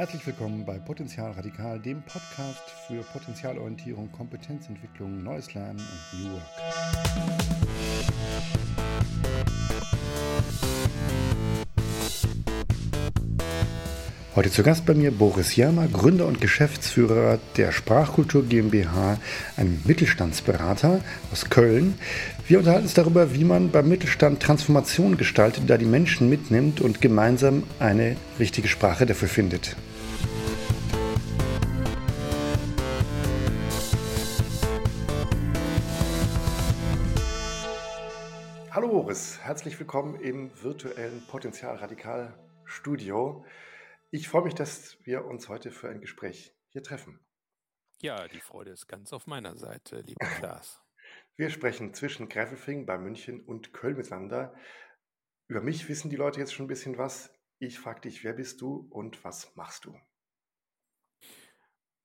Herzlich willkommen bei Potenzial Radikal, dem Podcast für Potenzialorientierung, Kompetenzentwicklung, neues Lernen und New Work. Heute zu Gast bei mir Boris Jermer, Gründer und Geschäftsführer der Sprachkultur GmbH, ein Mittelstandsberater aus Köln. Wir unterhalten uns darüber, wie man beim Mittelstand Transformation gestaltet, da die Menschen mitnimmt und gemeinsam eine richtige Sprache dafür findet. Boris, herzlich willkommen im virtuellen Potenzial Radikal Studio. Ich freue mich, dass wir uns heute für ein Gespräch hier treffen. Ja, die Freude ist ganz auf meiner Seite, lieber Klaas. Wir sprechen zwischen Gräfelfing bei München und Köln miteinander. Über mich wissen die Leute jetzt schon ein bisschen was. Ich frage dich, wer bist du und was machst du?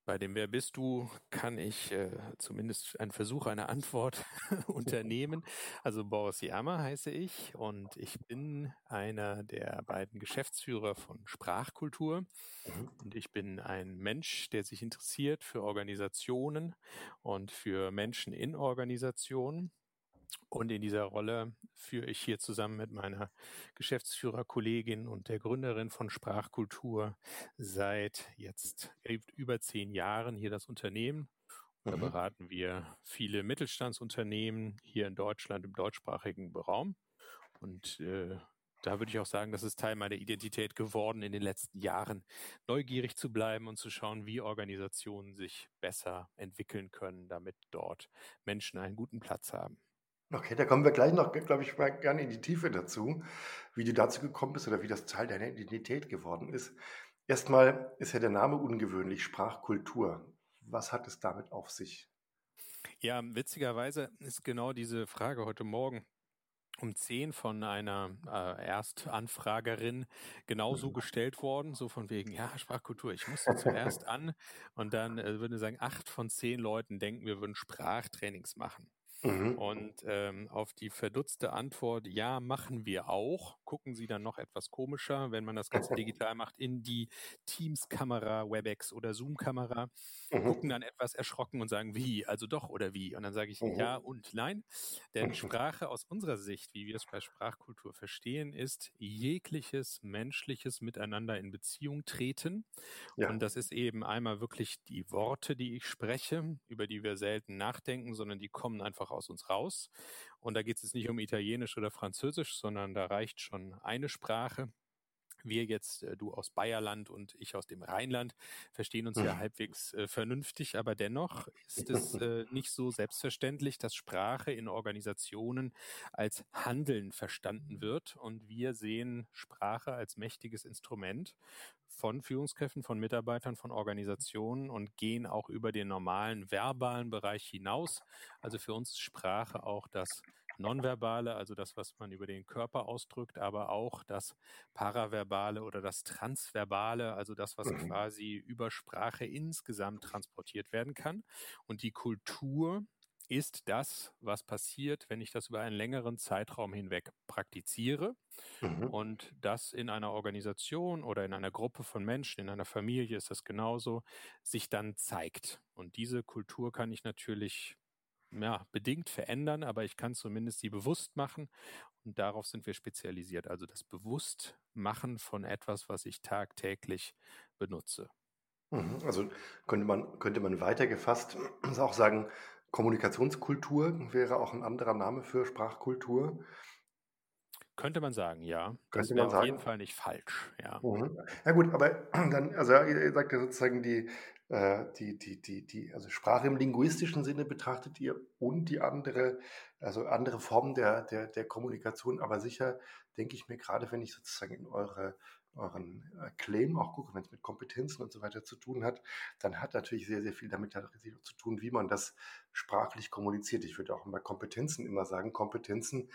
Bei dem Wer bist du kann ich äh, zumindest einen Versuch einer Antwort unternehmen. Also Boris Jammer heiße ich und ich bin einer der beiden Geschäftsführer von Sprachkultur. Mhm. Und ich bin ein Mensch, der sich interessiert für Organisationen und für Menschen in Organisationen. Und in dieser Rolle führe ich hier zusammen mit meiner Geschäftsführerkollegin und der Gründerin von Sprachkultur seit jetzt über zehn Jahren hier das Unternehmen. Da mhm. beraten wir viele Mittelstandsunternehmen hier in Deutschland im deutschsprachigen Raum. Und äh, da würde ich auch sagen, das ist Teil meiner Identität geworden, in den letzten Jahren neugierig zu bleiben und zu schauen, wie Organisationen sich besser entwickeln können, damit dort Menschen einen guten Platz haben. Okay, da kommen wir gleich noch, glaube ich, mal gerne in die Tiefe dazu, wie du dazu gekommen bist oder wie das Teil deiner Identität geworden ist. Erstmal ist ja der Name ungewöhnlich, Sprachkultur. Was hat es damit auf sich? Ja, witzigerweise ist genau diese Frage heute Morgen um 10 von einer äh, Erstanfragerin genauso mhm. gestellt worden, so von wegen, ja, Sprachkultur, ich musste zuerst an und dann äh, würde ich sagen, acht von zehn Leuten denken, wir würden Sprachtrainings machen. Mhm. Und ähm, auf die verdutzte Antwort, ja, machen wir auch, gucken sie dann noch etwas komischer, wenn man das Ganze digital macht, in die Teams-Kamera, WebEx oder Zoom-Kamera, mhm. gucken dann etwas erschrocken und sagen, wie, also doch oder wie? Und dann sage ich mhm. ja und nein. Denn Sprache aus unserer Sicht, wie wir es bei Sprachkultur verstehen, ist jegliches menschliches Miteinander in Beziehung treten. Ja. Und das ist eben einmal wirklich die Worte, die ich spreche, über die wir selten nachdenken, sondern die kommen einfach aus uns raus. Und da geht es nicht um Italienisch oder Französisch, sondern da reicht schon eine Sprache wir jetzt, äh, du aus Bayerland und ich aus dem Rheinland, verstehen uns ja mhm. halbwegs äh, vernünftig, aber dennoch ist es äh, nicht so selbstverständlich, dass Sprache in Organisationen als Handeln verstanden wird. Und wir sehen Sprache als mächtiges Instrument von Führungskräften, von Mitarbeitern, von Organisationen und gehen auch über den normalen verbalen Bereich hinaus. Also für uns ist Sprache auch das Nonverbale, also das, was man über den Körper ausdrückt, aber auch das Paraverbale oder das Transverbale, also das, was mhm. quasi über Sprache insgesamt transportiert werden kann. Und die Kultur ist das, was passiert, wenn ich das über einen längeren Zeitraum hinweg praktiziere mhm. und das in einer Organisation oder in einer Gruppe von Menschen, in einer Familie ist das genauso, sich dann zeigt. Und diese Kultur kann ich natürlich ja, bedingt verändern, aber ich kann zumindest sie bewusst machen und darauf sind wir spezialisiert. Also das Bewusstmachen von etwas, was ich tagtäglich benutze. Mhm, also könnte man, könnte man weitergefasst auch sagen, Kommunikationskultur wäre auch ein anderer Name für Sprachkultur. Könnte man sagen, ja. Das wäre auf jeden Fall nicht falsch, ja. Mhm. Ja gut, aber dann, also ihr sagt ja sozusagen die, die, die, die, die, also Sprache im linguistischen Sinne betrachtet ihr und die andere, also andere Formen der, der, der Kommunikation, aber sicher denke ich mir gerade, wenn ich sozusagen in eure, euren äh, Claim auch gucke, wenn es mit Kompetenzen und so weiter zu tun hat, dann hat natürlich sehr, sehr viel damit zu tun, wie man das sprachlich kommuniziert. Ich würde auch bei Kompetenzen immer sagen, Kompetenzen,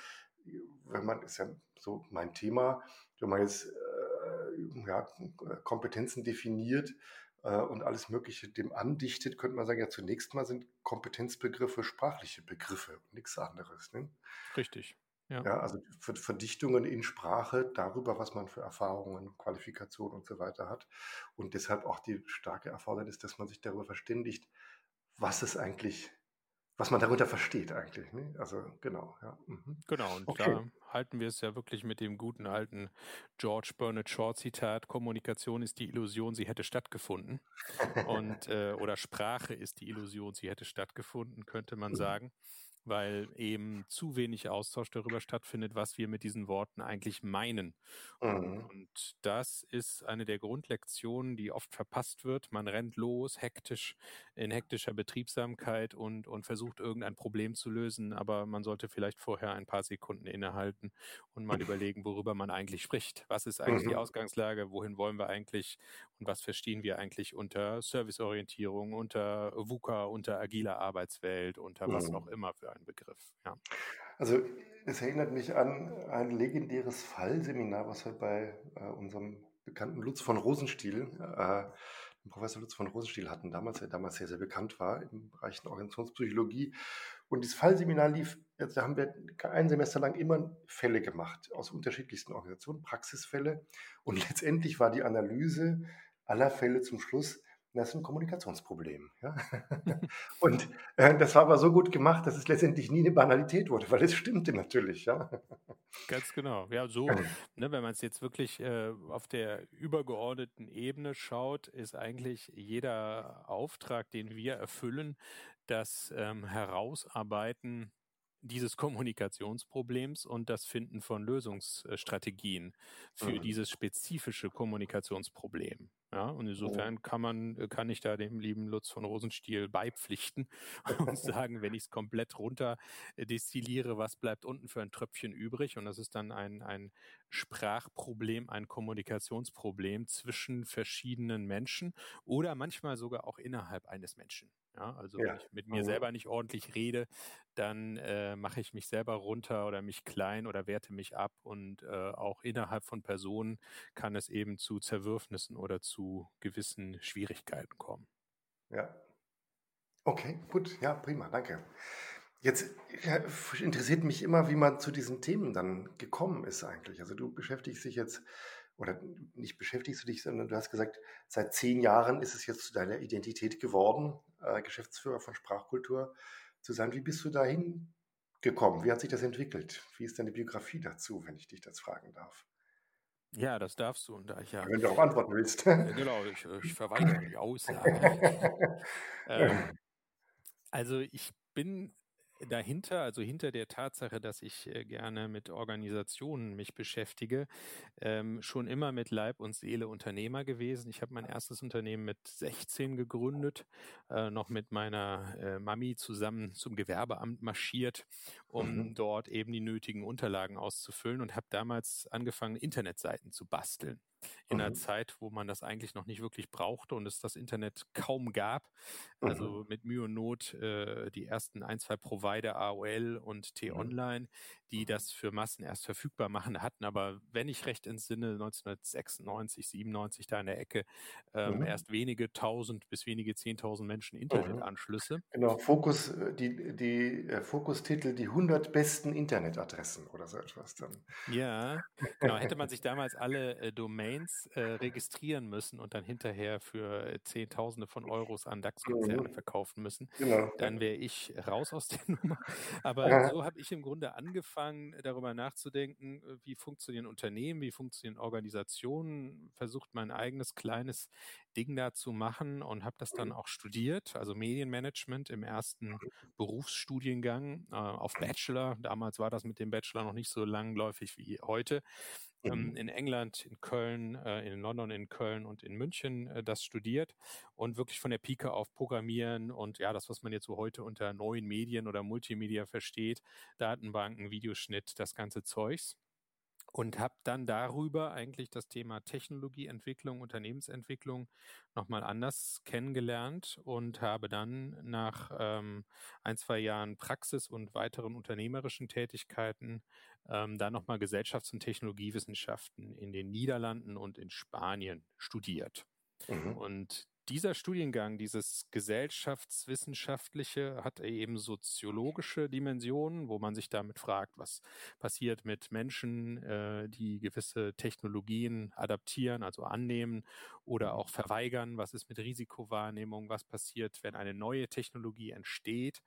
wenn man, ist ja so mein Thema, wenn man jetzt äh, ja, Kompetenzen definiert, äh, und alles Mögliche dem andichtet, könnte man sagen, ja, zunächst mal sind Kompetenzbegriffe sprachliche Begriffe und nichts anderes. Ne? Richtig. Ja. ja. also Verdichtungen in Sprache darüber, was man für Erfahrungen, Qualifikationen und so weiter hat. Und deshalb auch die starke Erfordernis, dass man sich darüber verständigt, was es eigentlich was man darunter versteht eigentlich. Ne? Also genau, ja. Mhm. Genau, und okay. da halten wir es ja wirklich mit dem guten alten George Bernard Shaw Zitat, Kommunikation ist die Illusion, sie hätte stattgefunden. und äh, oder Sprache ist die Illusion, sie hätte stattgefunden, könnte man mhm. sagen weil eben zu wenig Austausch darüber stattfindet, was wir mit diesen Worten eigentlich meinen. Mhm. Und das ist eine der Grundlektionen, die oft verpasst wird. Man rennt los, hektisch, in hektischer Betriebsamkeit und, und versucht irgendein Problem zu lösen, aber man sollte vielleicht vorher ein paar Sekunden innehalten und mal überlegen, worüber man eigentlich spricht. Was ist eigentlich mhm. die Ausgangslage? Wohin wollen wir eigentlich? Und was verstehen wir eigentlich unter Serviceorientierung, unter VUCA, unter agiler Arbeitswelt, unter was mhm. auch immer für ein Begriff. Ja. Also es erinnert mich an ein legendäres Fallseminar, was wir bei äh, unserem bekannten Lutz von Rosenstiel, äh, Professor Lutz von Rosenstiel hatten, damals, der damals sehr, sehr bekannt war im Bereich der Organisationspsychologie. Und dieses Fallseminar lief, also da haben wir ein Semester lang immer Fälle gemacht aus unterschiedlichsten Organisationen, Praxisfälle. Und letztendlich war die Analyse aller Fälle zum Schluss, das ist ein Kommunikationsproblem. Ja? Und äh, das war aber so gut gemacht, dass es letztendlich nie eine Banalität wurde, weil es stimmte natürlich. Ja? Ganz genau. Ja, so, ne, wenn man es jetzt wirklich äh, auf der übergeordneten Ebene schaut, ist eigentlich jeder Auftrag, den wir erfüllen, das ähm, Herausarbeiten dieses Kommunikationsproblems und das Finden von Lösungsstrategien für mhm. dieses spezifische Kommunikationsproblem. Ja, und insofern kann man, kann ich da dem lieben Lutz von Rosenstiel beipflichten und sagen, wenn ich es komplett runter destilliere, was bleibt unten für ein Tröpfchen übrig? Und das ist dann ein, ein Sprachproblem, ein Kommunikationsproblem zwischen verschiedenen Menschen oder manchmal sogar auch innerhalb eines Menschen. Ja, also ja. wenn ich mit mir mhm. selber nicht ordentlich rede, dann äh, mache ich mich selber runter oder mich klein oder werte mich ab und äh, auch innerhalb von Personen kann es eben zu Zerwürfnissen oder zu gewissen Schwierigkeiten kommen. Ja. Okay, gut, ja, prima, danke. Jetzt ja, interessiert mich immer, wie man zu diesen Themen dann gekommen ist eigentlich. Also du beschäftigst dich jetzt oder nicht beschäftigst du dich, sondern du hast gesagt, seit zehn Jahren ist es jetzt zu deiner Identität geworden, äh, Geschäftsführer von Sprachkultur zu sein. Wie bist du dahin gekommen? Wie hat sich das entwickelt? Wie ist deine Biografie dazu, wenn ich dich das fragen darf? Ja, das darfst du. Und da ich ja, wenn du auch antworten willst. genau, ich, ich verweigere die Aussage. ähm, also ich bin dahinter, also hinter der Tatsache, dass ich äh, gerne mit Organisationen mich beschäftige, ähm, schon immer mit Leib und Seele Unternehmer gewesen. Ich habe mein erstes Unternehmen mit 16 gegründet, äh, noch mit meiner äh, Mami zusammen zum Gewerbeamt marschiert, um mhm. dort eben die nötigen Unterlagen auszufüllen und habe damals angefangen, Internetseiten zu basteln in mhm. einer Zeit, wo man das eigentlich noch nicht wirklich brauchte und es das Internet kaum gab. Also mhm. mit Mühe und Not äh, die ersten ein, zwei Provider AOL und T-Online, die das für Massen erst verfügbar machen, hatten aber, wenn ich recht entsinne, 1996, 97 da in der Ecke ähm, mhm. erst wenige tausend bis wenige zehntausend Menschen mhm. Internetanschlüsse. Genau, Fokus, äh, die, die äh, Fokustitel, die 100 besten Internetadressen oder so etwas dann. Ja, genau, hätte man sich damals alle äh, Domains äh, registrieren müssen und dann hinterher für äh, Zehntausende von Euros an DAX-Konzerne mhm. verkaufen müssen, genau. dann wäre ich raus aus der Nummer. Aber ja. so habe ich im Grunde angefangen, darüber nachzudenken, äh, wie funktionieren Unternehmen, wie funktionieren Organisationen, versucht mein eigenes kleines Ding da zu machen und habe das dann mhm. auch studiert, also Medienmanagement im ersten Berufsstudiengang äh, auf Bachelor. Damals war das mit dem Bachelor noch nicht so langläufig wie heute. Ähm, mhm. in England, in Köln, äh, in London, in Köln und in München äh, das studiert und wirklich von der Pike auf Programmieren und ja, das, was man jetzt so heute unter neuen Medien oder Multimedia versteht, Datenbanken, Videoschnitt, das ganze Zeugs und habe dann darüber eigentlich das Thema Technologieentwicklung, Unternehmensentwicklung nochmal anders kennengelernt und habe dann nach ähm, ein, zwei Jahren Praxis und weiteren unternehmerischen Tätigkeiten ähm, dann nochmal Gesellschafts- und Technologiewissenschaften in den Niederlanden und in Spanien studiert. Mhm. Und dieser Studiengang, dieses gesellschaftswissenschaftliche, hat eben soziologische Dimensionen, wo man sich damit fragt, was passiert mit Menschen, äh, die gewisse Technologien adaptieren, also annehmen oder auch verweigern, was ist mit Risikowahrnehmung, was passiert, wenn eine neue Technologie entsteht.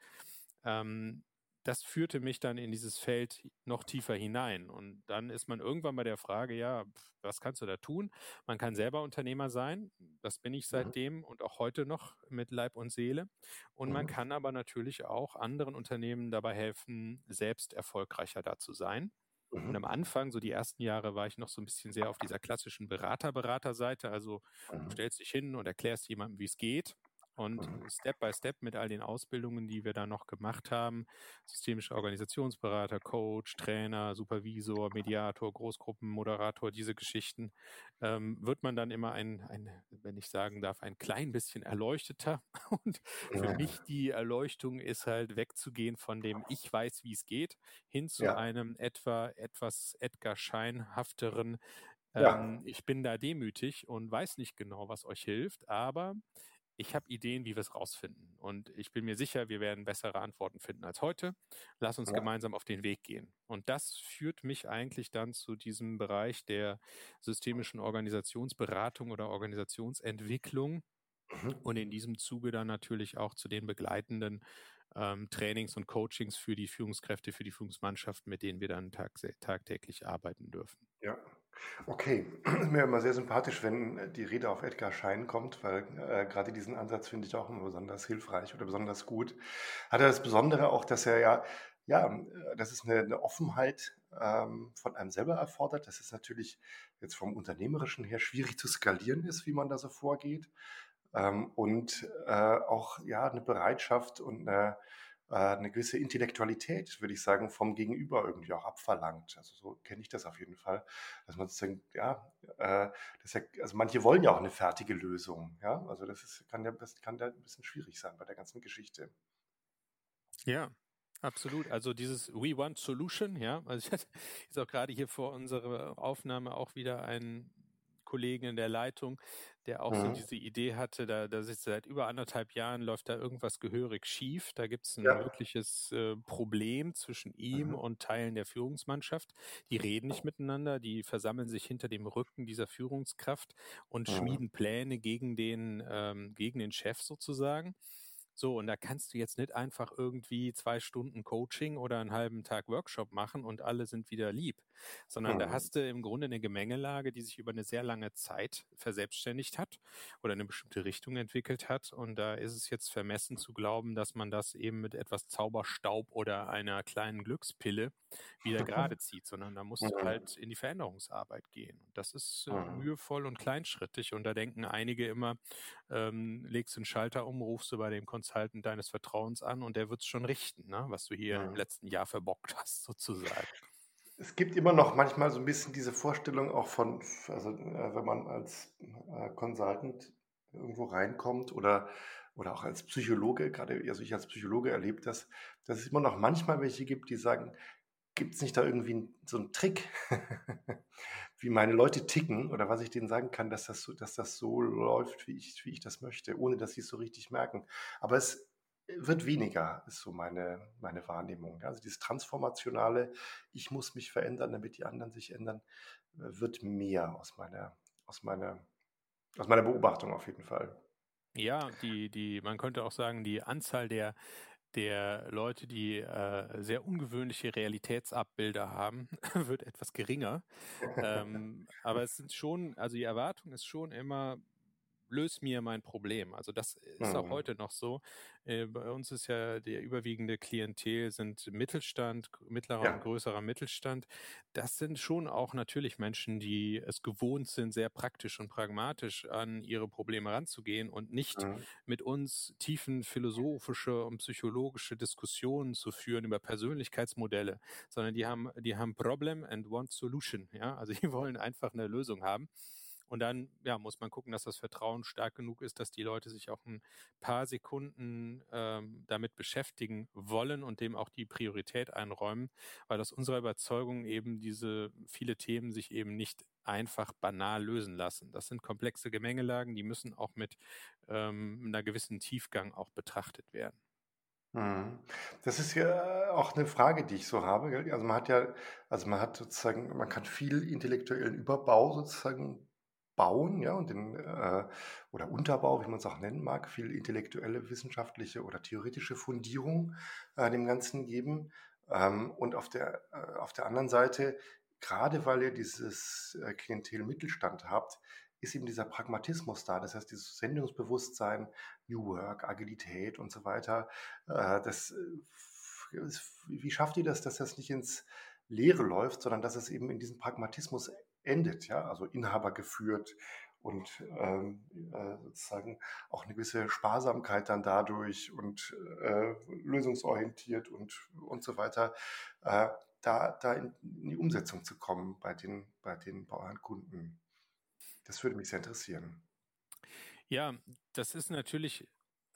Ähm, das führte mich dann in dieses Feld noch tiefer hinein. Und dann ist man irgendwann bei der Frage, ja, was kannst du da tun? Man kann selber Unternehmer sein. Das bin ich mhm. seitdem mhm. und auch heute noch mit Leib und Seele. Und mhm. man kann aber natürlich auch anderen Unternehmen dabei helfen, selbst erfolgreicher da zu sein. Und mhm. am Anfang, so die ersten Jahre, war ich noch so ein bisschen sehr auf dieser klassischen Berater-Berater-Seite. Also du mhm. stellst dich hin und erklärst jemandem, wie es geht. Und mhm. Step by Step mit all den Ausbildungen, die wir da noch gemacht haben, systemischer Organisationsberater, Coach, Trainer, Supervisor, Mediator, Großgruppenmoderator, diese Geschichten, ähm, wird man dann immer ein, ein, wenn ich sagen darf, ein klein bisschen erleuchteter. Und für ja. mich die Erleuchtung ist halt wegzugehen von dem Ich weiß, wie es geht, hin zu ja. einem etwa etwas Edgar Scheinhafteren, ja. Ähm, ich bin da demütig und weiß nicht genau, was euch hilft, aber ich habe Ideen, wie wir es rausfinden. Und ich bin mir sicher, wir werden bessere Antworten finden als heute. Lass uns ja. gemeinsam auf den Weg gehen. Und das führt mich eigentlich dann zu diesem Bereich der systemischen Organisationsberatung oder Organisationsentwicklung. Mhm. Und in diesem Zuge dann natürlich auch zu den begleitenden ähm, Trainings und Coachings für die Führungskräfte, für die Führungsmannschaft, mit denen wir dann tag tagtäglich arbeiten dürfen. Ja, Okay, ist mir immer sehr sympathisch, wenn äh, die Rede auf Edgar Schein kommt, weil äh, gerade diesen Ansatz finde ich auch immer besonders hilfreich oder besonders gut. Hat er das Besondere auch, dass er ja, ja, äh, das ist eine, eine Offenheit ähm, von einem selber erfordert, dass es natürlich jetzt vom Unternehmerischen her schwierig zu skalieren ist, wie man da so vorgeht. Ähm, und äh, auch ja eine Bereitschaft und eine eine gewisse Intellektualität, würde ich sagen, vom Gegenüber irgendwie auch abverlangt. Also so kenne ich das auf jeden Fall, dass man sozusagen, ja, äh, ja, also manche wollen ja auch eine fertige Lösung, ja, also das ist, kann ja, kann ja ein bisschen schwierig sein bei der ganzen Geschichte. Ja, Absolut. Also dieses We Want Solution, ja. Also ich hatte jetzt auch gerade hier vor unserer Aufnahme auch wieder einen Kollegen in der Leitung, der auch mhm. so diese Idee hatte, da, da ist seit über anderthalb Jahren läuft da irgendwas gehörig schief. Da gibt es ein ja. wirkliches äh, Problem zwischen ihm mhm. und Teilen der Führungsmannschaft. Die reden nicht miteinander, die versammeln sich hinter dem Rücken dieser Führungskraft und mhm. schmieden Pläne gegen den, ähm, gegen den Chef sozusagen. So, und da kannst du jetzt nicht einfach irgendwie zwei Stunden Coaching oder einen halben Tag Workshop machen und alle sind wieder lieb, sondern mhm. da hast du im Grunde eine Gemengelage, die sich über eine sehr lange Zeit verselbstständigt hat oder eine bestimmte Richtung entwickelt hat. Und da ist es jetzt vermessen zu glauben, dass man das eben mit etwas Zauberstaub oder einer kleinen Glückspille wieder gerade zieht, sondern da musst du halt in die Veränderungsarbeit gehen. Und das ist äh, mhm. mühevoll und kleinschrittig. Und da denken einige immer, ähm, legst den Schalter um, rufst du bei dem Consultant deines Vertrauens an und der wird es schon richten, ne? was du hier mhm. im letzten Jahr verbockt hast, sozusagen. Es gibt immer noch manchmal so ein bisschen diese Vorstellung auch von, also äh, wenn man als äh, Consultant irgendwo reinkommt oder, oder auch als Psychologe, gerade also ich als Psychologe erlebe das, dass es immer noch manchmal welche gibt, die sagen, gibt es nicht da irgendwie so einen Trick, wie meine Leute ticken oder was ich denen sagen kann, dass das so, dass das so läuft, wie ich, wie ich das möchte, ohne dass sie es so richtig merken. Aber es wird weniger, ist so meine, meine Wahrnehmung. Also dieses transformationale, ich muss mich verändern, damit die anderen sich ändern, wird mehr aus meiner, aus meiner, aus meiner Beobachtung auf jeden Fall. Ja, die, die, man könnte auch sagen, die Anzahl der der Leute, die äh, sehr ungewöhnliche Realitätsabbilder haben, wird etwas geringer. ähm, aber es sind schon, also die Erwartung ist schon immer, löse mir mein Problem. Also das ist auch mhm. heute noch so. Äh, bei uns ist ja der überwiegende Klientel sind Mittelstand, mittlerer ja. und größerer Mittelstand. Das sind schon auch natürlich Menschen, die es gewohnt sind, sehr praktisch und pragmatisch an ihre Probleme ranzugehen und nicht mhm. mit uns tiefen philosophische und psychologische Diskussionen zu führen über Persönlichkeitsmodelle, sondern die haben, die haben Problem and want Solution. Ja, also die wollen einfach eine Lösung haben. Und dann ja, muss man gucken, dass das Vertrauen stark genug ist, dass die Leute sich auch ein paar Sekunden ähm, damit beschäftigen wollen und dem auch die Priorität einräumen, weil aus unserer Überzeugung eben diese viele Themen sich eben nicht einfach banal lösen lassen. Das sind komplexe Gemengelagen, die müssen auch mit ähm, einer gewissen Tiefgang auch betrachtet werden. Mhm. Das ist ja auch eine Frage, die ich so habe? Also, man hat ja also, man hat sozusagen man kann viel intellektuellen Überbau sozusagen bauen, ja, und den äh, oder Unterbau, wie man es auch nennen mag, viel intellektuelle, wissenschaftliche oder theoretische Fundierung, äh, dem Ganzen geben. Ähm, und auf der äh, auf der anderen Seite, gerade weil ihr dieses, äh, Klientel Mittelstand habt, ist eben dieser Pragmatismus da. Das heißt, dieses Sendungsbewusstsein, New Work, Agilität und so weiter. Äh, das, äh, wie schafft ihr das, dass das nicht ins Leere läuft, sondern dass es eben in diesem Pragmatismus endet, ja, also Inhaber geführt und ähm, äh, sozusagen auch eine gewisse Sparsamkeit dann dadurch und äh, lösungsorientiert und, und so weiter, äh, da, da in, die Umsetzung zu kommen bei den, bei den Bauernkunden. Das würde mich sehr interessieren. Ja, das ist natürlich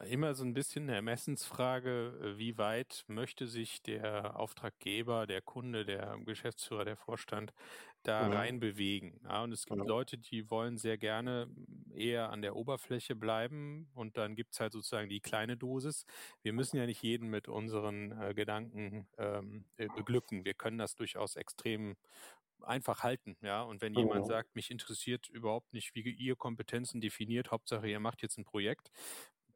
immer so ein bisschen eine Ermessensfrage, äh, wie weit möchte sich der Auftraggeber, der Kunde, der Geschäftsführer, der Vorstand da mhm. reinbewegen. Ja, und es gibt mhm. Leute, die wollen sehr gerne eher an der Oberfläche bleiben und dann gibt's halt sozusagen die kleine Dosis. Wir müssen ja nicht jeden mit unseren äh, Gedanken ähm, äh, beglücken. Wir können das durchaus extrem einfach halten, ja. Und wenn jemand sagt, mich interessiert überhaupt nicht, wie ihr Kompetenzen definiert, Hauptsache ihr macht jetzt ein Projekt,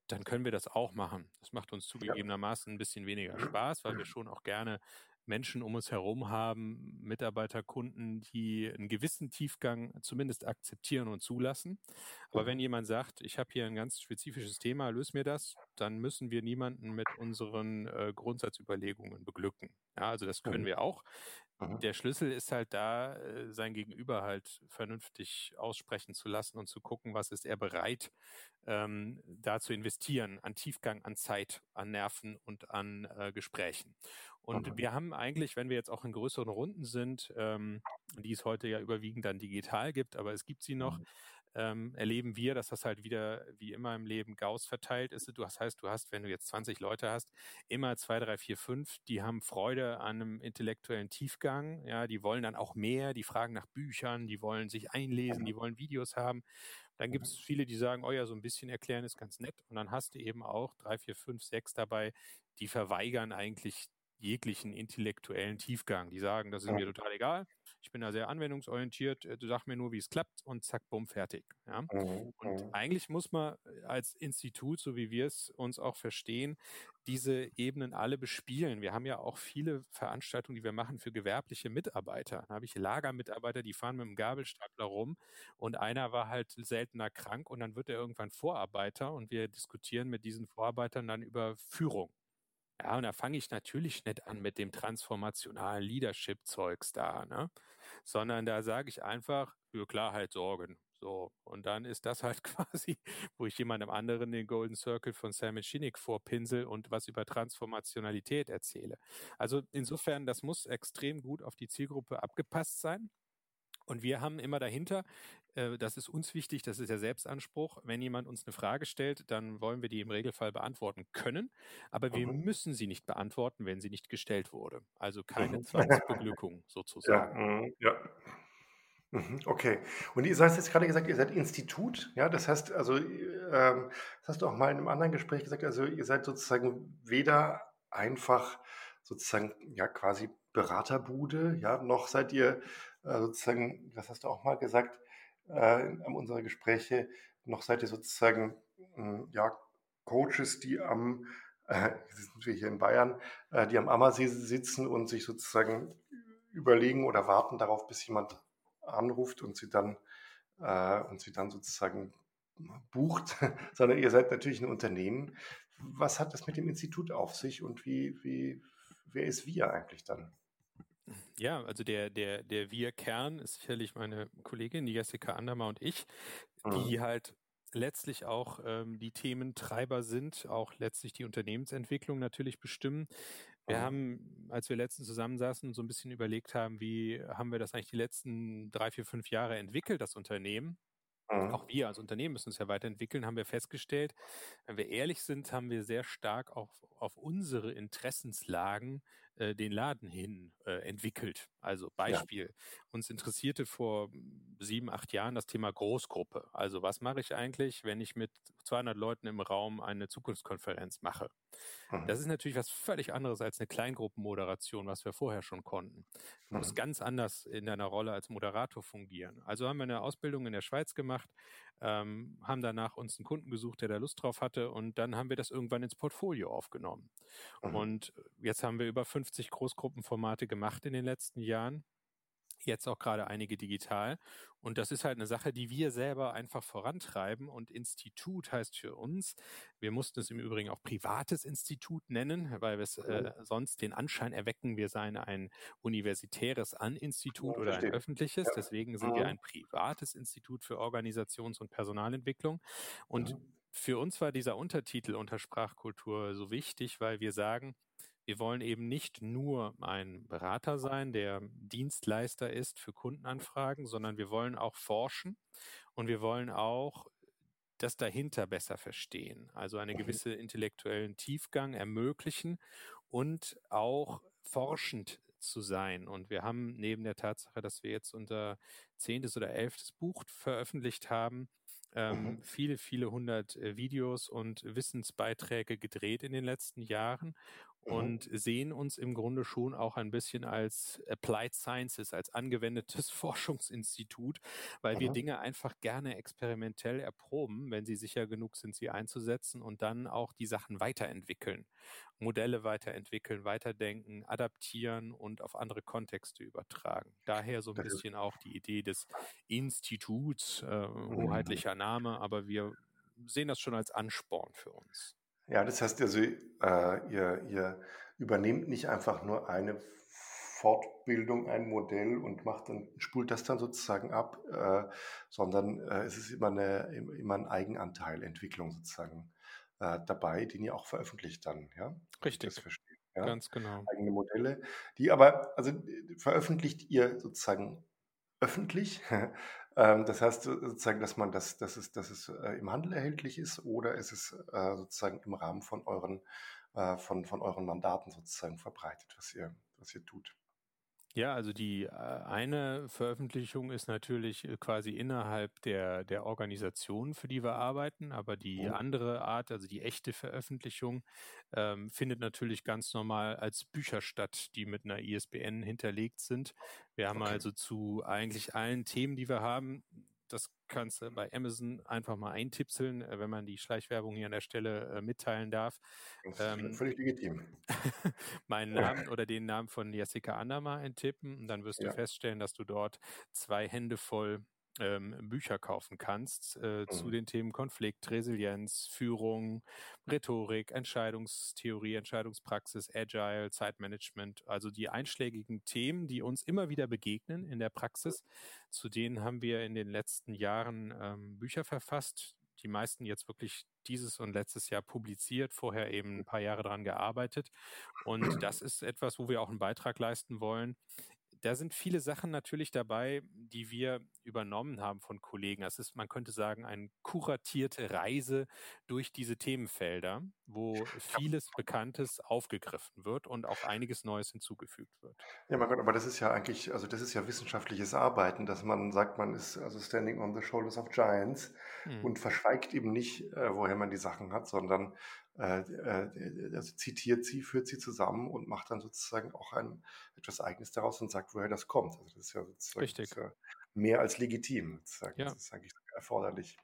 dann können wir das auch machen. Das macht uns zugegebenermaßen ein bisschen weniger Spaß, weil wir schon auch gerne Menschen um uns herum haben, Mitarbeiter, Kunden, die einen gewissen Tiefgang zumindest akzeptieren und zulassen. Aber wenn mhm. jemand sagt, ich habe hier ein ganz spezifisches Thema, löse mir das, dann müssen wir niemanden mit unseren äh, Grundsatzüberlegungen beglücken. Ja, also das können mhm. wir auch. Der Schlüssel ist halt da, äh, sein Gegenüber halt vernünftig aussprechen zu lassen und zu gucken, was ist er bereit, ähm, da zu investieren, an Tiefgang, an Zeit, an Nerven und an äh, Gesprächen. Und mhm. wir haben eigentlich, wenn wir jetzt auch in größeren Runden sind, ähm, die es heute ja überwiegend dann digital gibt, aber es gibt sie noch, mhm ähm, erleben wir, dass das halt wieder wie immer im Leben Gauss verteilt ist. Du hast, heißt, du hast, wenn du jetzt 20 Leute hast, immer zwei, drei, vier, fünf, die haben Freude an einem intellektuellen Tiefgang. Ja, die wollen dann auch mehr, die fragen nach Büchern, die wollen sich einlesen, die wollen Videos haben. Dann gibt es viele, die sagen, oh ja, so ein bisschen erklären ist ganz nett. Und dann hast du eben auch drei, vier, fünf, sechs dabei, die verweigern eigentlich jeglichen intellektuellen Tiefgang. Die sagen, das ist mir total egal. Ich bin da sehr anwendungsorientiert. Äh, du sag mir nur, wie es klappt und zack, bumm, fertig. Ja? Mhm. Und eigentlich muss man äh, als Institut, so wie wir es uns auch verstehen, diese Ebenen alle bespielen. Wir haben ja auch viele Veranstaltungen, die wir machen für gewerbliche Mitarbeiter. Da habe ich Lagermitarbeiter, die fahren mit dem Gabelstapler rum und einer war halt seltener krank und dann wird er irgendwann Vorarbeiter und wir diskutieren mit diesen Vorarbeitern dann über Führung. Ja, und da fange ich natürlich nicht an mit dem transformationalen Leadership-Zeugs da, ne? Sondern da sage ich einfach, für Klarheit sorgen. So. Und dann ist das halt quasi, wo ich jemandem anderen den Golden Circle von Sam Schinik vorpinsel und was über Transformationalität erzähle. Also insofern, das muss extrem gut auf die Zielgruppe abgepasst sein. Und wir haben immer dahinter, äh, das ist uns wichtig, das ist der Selbstanspruch. Wenn jemand uns eine Frage stellt, dann wollen wir die im Regelfall beantworten können, aber wir mhm. müssen sie nicht beantworten, wenn sie nicht gestellt wurde. Also keine mhm. Zwangsbeglückung sozusagen. Ja, mhm, ja. Mhm, okay. Und ihr hast jetzt gerade gesagt, ihr seid Institut, ja, das heißt, also, ähm, das hast du auch mal in einem anderen Gespräch gesagt, also ihr seid sozusagen weder einfach sozusagen ja quasi Beraterbude, ja, noch seid ihr sozusagen, das hast du auch mal gesagt, äh, in einem unserer Gespräche, noch seid ihr sozusagen hm, ja, Coaches, die am, äh, sind wir hier in Bayern, äh, die am Ammersee sitzen und sich sozusagen überlegen oder warten darauf, bis jemand anruft und sie dann, äh, und sie dann sozusagen bucht, sondern ihr seid natürlich ein Unternehmen. Was hat das mit dem Institut auf sich und wie, wie, wer ist wir eigentlich dann? Ja, also der, der, der Wir-Kern ist sicherlich meine Kollegin, die Jessica Andermer und ich, die mhm. halt letztlich auch ähm, die Thementreiber sind, auch letztlich die Unternehmensentwicklung natürlich bestimmen. Wir mhm. haben, als wir letztens zusammensaßen und so ein bisschen überlegt haben, wie haben wir das eigentlich die letzten drei, vier, fünf Jahre entwickelt, das Unternehmen, Mhm. Auch wir als Unternehmen müssen uns ja weiterentwickeln, haben wir festgestellt. Wenn wir ehrlich sind, haben wir sehr stark auf, auf unsere Interessenslagen äh, den Laden hin äh, entwickelt. Also Beispiel, ja. uns interessierte vor sieben, acht Jahren das Thema Großgruppe. Also was mache ich eigentlich, wenn ich mit 200 Leuten im Raum eine Zukunftskonferenz mache? Mhm. Das ist natürlich was völlig anderes als eine Kleingruppenmoderation, was wir vorher schon konnten. Du musst mhm. ganz anders in deiner Rolle als Moderator fungieren. Also haben wir eine Ausbildung in der Schweiz gemacht, ähm, haben danach uns einen Kunden gesucht, der da Lust drauf hatte und dann haben wir das irgendwann ins Portfolio aufgenommen. Mhm. Und jetzt haben wir über 50 Großgruppenformate gemacht in den letzten Jahren jetzt auch gerade einige digital. Und das ist halt eine Sache, die wir selber einfach vorantreiben. Und Institut heißt für uns, wir mussten es im Übrigen auch privates Institut nennen, weil wir es äh, sonst den Anschein erwecken, wir seien ein universitäres An-Institut ja, oder ein öffentliches. Ja. Deswegen sind ja. wir mhm. ein privates Institut für Organisations- und Personalentwicklung. Und mhm. für uns war dieser Untertitel unter Sprachkultur so wichtig, weil wir sagen, wir wollen eben nicht nur ein Berater sein, der Dienstleister ist für Kundenanfragen, sondern wir wollen auch forschen und wir wollen auch das dahinter besser verstehen, also einen mhm. gewissen intellektuellen Tiefgang ermöglichen und auch forschend zu sein. Und wir haben neben der Tatsache, dass wir jetzt unser zehntes oder elftes Buch veröffentlicht haben, ähm, mhm. viele, viele hundert äh, Videos und Wissensbeiträge gedreht in den letzten Jahren Mhm. und sehen uns im Grunde schon auch ein bisschen als Applied Sciences, als angewendetes Forschungsinstitut, weil wir mhm. Dinge einfach gerne experimentell erproben, wenn sie sicher genug sind, sie einzusetzen und dann auch die Sachen weiterentwickeln, Modelle weiterentwickeln, weiterdenken, adaptieren und auf andere Kontexte übertragen. Daher so ein bisschen auch die Idee des Instituts, äh, mhm. hoheitlicher Name, aber wir sehen das schon als Ansporn für uns. Ja, das heißt also, äh, ihr, ihr übernehmt nicht einfach nur eine Fortbildung, ein Modell und macht dann, spult das dann sozusagen ab, äh, sondern äh, es ist immer, eine, immer ein Eigenanteil, Entwicklung sozusagen äh, dabei, den ihr auch veröffentlicht dann, ja? Richtig. Das verstehe. Ja? Ganz genau. Eigene Modelle, die aber, also veröffentlicht ihr sozusagen öffentlich das heißt sozusagen, dass man das, dass es, dass es äh, im Handel erhältlich ist oder ist es äh, sozusagen im Rahmen von euren, äh, von, von euren Mandaten sozusagen verbreitet, was ihr, was ihr tut. Ja, also die äh, eine Veröffentlichung ist natürlich äh, quasi innerhalb der, der Organisation, für die wir arbeiten, aber die mhm. andere Art, also die echte Veröffentlichung, ähm, findet natürlich ganz normal als Bücher statt, die mit einer ISBN hinterlegt sind. Wir haben okay. also zu eigentlich allen Themen, die wir haben, das kannst du bei Amazon einfach mal eintipseln, äh, wenn man die Schleichwerbung hier an der Stelle äh, mitteilen darf. Das ist ähm, völlig legitim. meinen Namen oder den Namen von Jessica Anderma eintippen und dann wirst ja. du feststellen, dass du dort zwei Hände voll ähm, Bücher kaufen kannst äh, mhm. zu den Themen Konflikt, Resilienz, Führung, Rhetorik, Entscheidungstheorie, Entscheidungspraxis, Agile, Zeitmanagement, also die einschlägigen Themen, die uns immer wieder begegnen in der Praxis. Zu denen haben wir in den letzten Jahren ähm, Bücher verfasst, die meisten jetzt wirklich dieses und letztes Jahr publiziert, vorher eben ein paar Jahre daran gearbeitet. Und das ist etwas, wo wir auch einen Beitrag leisten wollen, da sind viele Sachen natürlich dabei, die wir übernommen haben von Kollegen. Es ist, man könnte sagen, eine kuratierte Reise durch diese Themenfelder, wo vieles Bekanntes aufgegriffen wird und auch einiges Neues hinzugefügt wird. Ja, mein Gott, aber das ist ja eigentlich, also das ist ja wissenschaftliches Arbeiten, dass man sagt, man ist also standing on the shoulders of giants hm. und verschweigt eben nicht, äh, woher man die Sachen hat, sondern äh, also zitiert sie, führt sie zusammen und macht dann sozusagen auch ein, etwas Eigenes daraus und sagt, woher das kommt. Also das ist ja sozusagen. Ja mehr als legitim. Sozusagen. Ja. Das ist eigentlich erforderlich.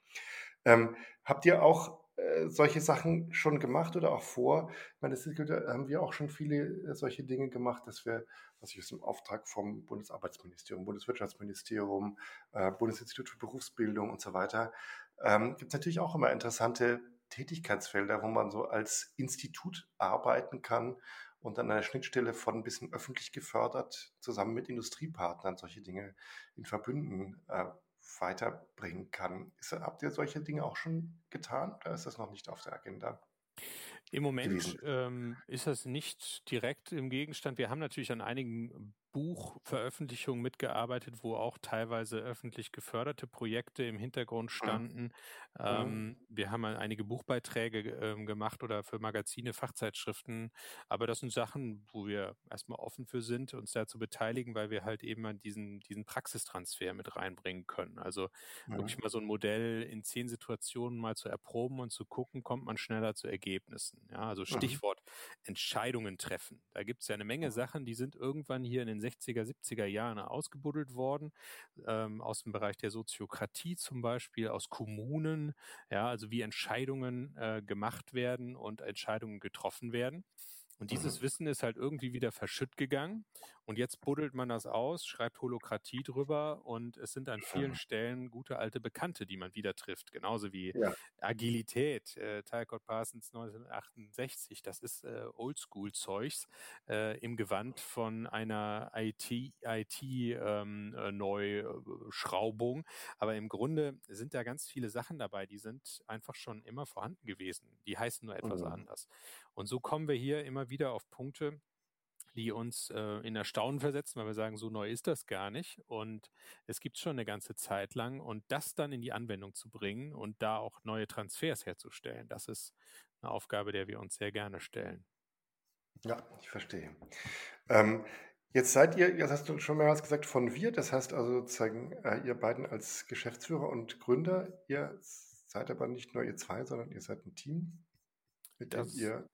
Ähm, habt ihr auch äh, solche Sachen schon gemacht oder auch vor? Ich meine, das ist, haben wir auch schon viele äh, solche Dinge gemacht, dass wir, was ich aus dem Auftrag vom Bundesarbeitsministerium, Bundeswirtschaftsministerium, äh, Bundesinstitut für Berufsbildung und so weiter, ähm, gibt es natürlich auch immer interessante Tätigkeitsfelder, wo man so als Institut arbeiten kann und an einer Schnittstelle von ein bisschen öffentlich gefördert, zusammen mit Industriepartnern solche Dinge in Verbünden äh, weiterbringen kann. Ist, habt ihr solche Dinge auch schon getan oder ist das noch nicht auf der Agenda? Im Moment ähm, ist das nicht direkt im Gegenstand. Wir haben natürlich an einigen Buchveröffentlichungen mitgearbeitet, wo auch teilweise öffentlich geförderte Projekte im Hintergrund standen. Mhm. Ähm, wir haben einige Buchbeiträge äh, gemacht oder für Magazine, Fachzeitschriften. Aber das sind Sachen, wo wir erstmal offen für sind, uns da zu beteiligen, weil wir halt eben diesen, diesen Praxistransfer mit reinbringen können. Also mhm. wirklich mal so ein Modell in zehn Situationen mal zu erproben und zu gucken, kommt man schneller zu Ergebnissen. Ja, also mhm. Stichwort mhm. Entscheidungen treffen. Da gibt es ja eine Menge Sachen, die sind irgendwann hier in den 60er, 70er Jahren ausgebuddelt worden, ähm, aus dem Bereich der Soziokratie zum Beispiel, aus Kommunen, ja, also wie Entscheidungen äh, gemacht werden und Entscheidungen getroffen werden. Und dieses mhm. Wissen ist halt irgendwie wieder verschütt gegangen. Und jetzt buddelt man das aus, schreibt Holokratie drüber und es sind an vielen Stellen gute alte Bekannte, die man wieder trifft. Genauso wie ja. Agilität, äh, Talcott Parsons 1968. Das ist äh, Oldschool-Zeugs äh, im Gewand von einer IT-Neuschraubung. IT, ähm, äh, Aber im Grunde sind da ganz viele Sachen dabei, die sind einfach schon immer vorhanden gewesen. Die heißen nur etwas mhm. anders. Und so kommen wir hier immer wieder auf Punkte, die uns äh, in Erstaunen versetzen, weil wir sagen, so neu ist das gar nicht. Und es gibt schon eine ganze Zeit lang. Und das dann in die Anwendung zu bringen und da auch neue Transfers herzustellen, das ist eine Aufgabe, der wir uns sehr gerne stellen. Ja, ich verstehe. Ähm, jetzt seid ihr, jetzt hast du schon mehrmals gesagt, von wir, das heißt also sozusagen, äh, ihr beiden als Geschäftsführer und Gründer, ihr seid aber nicht nur ihr zwei, sondern ihr seid ein Team, mit dem ihr